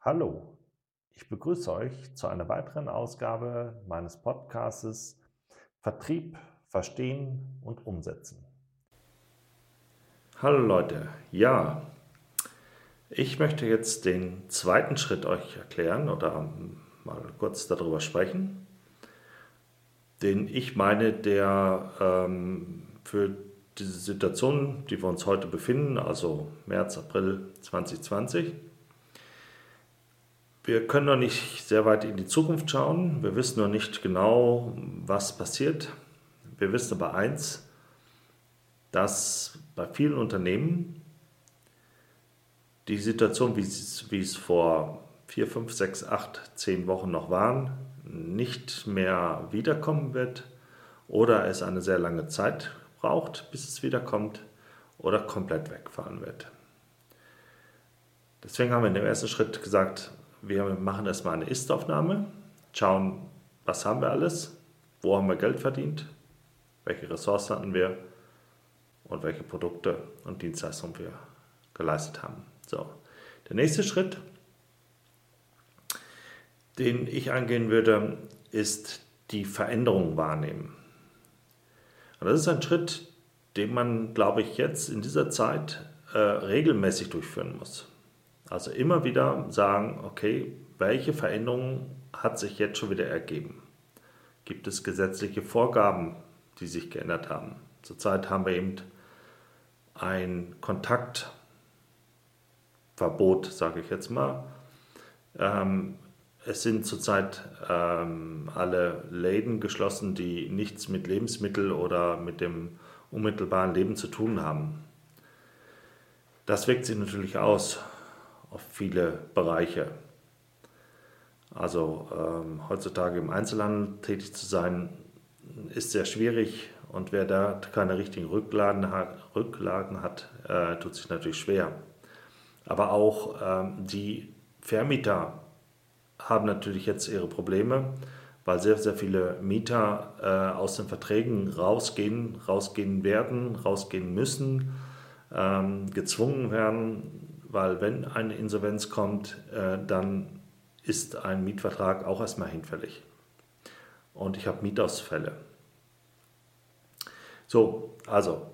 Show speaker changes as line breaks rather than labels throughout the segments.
Hallo, ich begrüße euch zu einer weiteren Ausgabe meines Podcastes Vertrieb, Verstehen und Umsetzen. Hallo Leute, ja, ich möchte jetzt den zweiten Schritt euch erklären oder mal kurz darüber sprechen, den ich meine, der ähm, für diese Situation, die wir uns heute befinden, also März, April 2020, wir können noch nicht sehr weit in die Zukunft schauen. Wir wissen noch nicht genau, was passiert. Wir wissen aber eins, dass bei vielen Unternehmen die Situation, wie es, wie es vor vier, fünf, sechs, acht, zehn Wochen noch waren, nicht mehr wiederkommen wird oder es eine sehr lange Zeit braucht, bis es wiederkommt oder komplett wegfallen wird. Deswegen haben wir in dem ersten Schritt gesagt, wir machen erstmal eine Ist-Aufnahme, schauen, was haben wir alles, wo haben wir Geld verdient, welche Ressourcen hatten wir und welche Produkte und Dienstleistungen wir geleistet haben. So, der nächste Schritt, den ich angehen würde, ist die Veränderung wahrnehmen. Und das ist ein Schritt, den man, glaube ich, jetzt in dieser Zeit äh, regelmäßig durchführen muss. Also immer wieder sagen, okay, welche Veränderung hat sich jetzt schon wieder ergeben? Gibt es gesetzliche Vorgaben, die sich geändert haben? Zurzeit haben wir eben ein Kontaktverbot, sage ich jetzt mal. Ähm, es sind zurzeit ähm, alle Läden geschlossen, die nichts mit Lebensmittel oder mit dem unmittelbaren Leben zu tun haben. Das wirkt sich natürlich aus auf viele Bereiche. Also ähm, heutzutage im Einzelhandel tätig zu sein, ist sehr schwierig und wer da keine richtigen Rücklagen hat, Rücklagen hat äh, tut sich natürlich schwer. Aber auch ähm, die Vermieter haben natürlich jetzt ihre Probleme, weil sehr, sehr viele Mieter äh, aus den Verträgen rausgehen, rausgehen werden, rausgehen müssen, ähm, gezwungen werden, weil wenn eine Insolvenz kommt, äh, dann ist ein Mietvertrag auch erstmal hinfällig. Und ich habe Mietausfälle. So, also,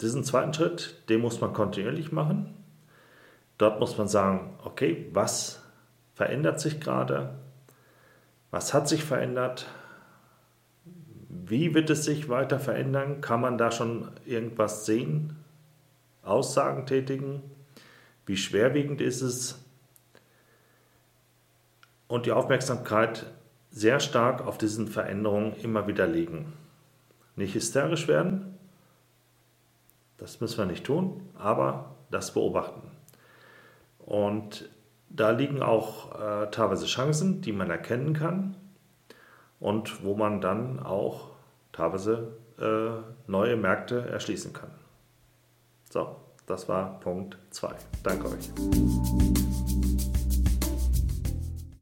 diesen zweiten Schritt, den muss man kontinuierlich machen. Dort muss man sagen, okay, was verändert sich gerade? Was hat sich verändert? Wie wird es sich weiter verändern? Kann man da schon irgendwas sehen? Aussagen tätigen, wie schwerwiegend ist es und die Aufmerksamkeit sehr stark auf diesen Veränderungen immer wieder legen. Nicht hysterisch werden, das müssen wir nicht tun, aber das beobachten. Und da liegen auch äh, teilweise Chancen, die man erkennen kann und wo man dann auch teilweise äh, neue Märkte erschließen kann. So, das war Punkt 2. Danke euch.